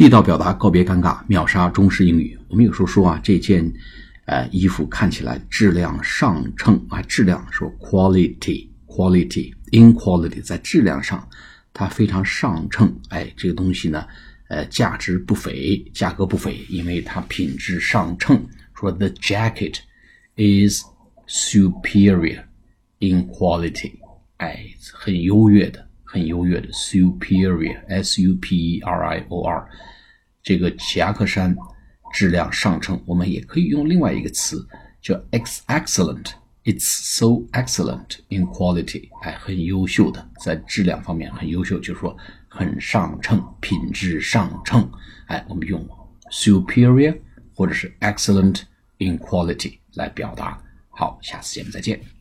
地道表达，告别尴尬，秒杀中式英语。我们有时候说啊，这件呃衣服看起来质量上乘啊，质量说 quality，quality，in quality，在质量上它非常上乘。哎，这个东西呢，呃，价值不菲，价格不菲，因为它品质上乘。说 the jacket is superior in quality，哎，很优越的。很优越的 superior，s u p e r i o r，这个夹克衫质量上乘。我们也可以用另外一个词叫 ex excellent，it's so excellent in quality，哎，很优秀的，在质量方面很优秀，就是说很上乘，品质上乘。哎，我们用 superior 或者是 excellent in quality 来表达。好，下次节目再见。